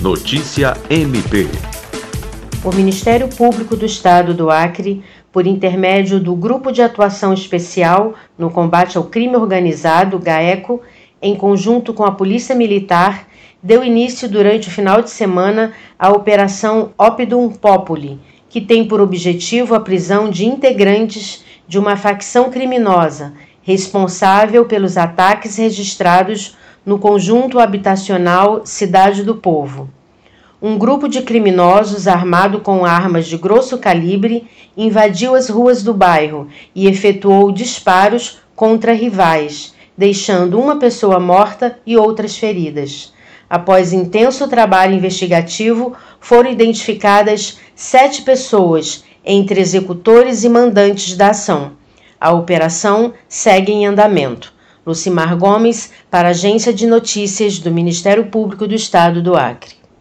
Notícia MP. O Ministério Público do Estado do Acre, por intermédio do Grupo de Atuação Especial no Combate ao Crime Organizado, GAECO, em conjunto com a Polícia Militar, deu início durante o final de semana à Operação Opidum Populi, que tem por objetivo a prisão de integrantes de uma facção criminosa responsável pelos ataques registrados no conjunto habitacional Cidade do Povo. Um grupo de criminosos armado com armas de grosso calibre invadiu as ruas do bairro e efetuou disparos contra rivais, deixando uma pessoa morta e outras feridas. Após intenso trabalho investigativo, foram identificadas sete pessoas, entre executores e mandantes da ação. A operação segue em andamento. Lucimar Gomes, para a Agência de Notícias do Ministério Público do Estado do Acre.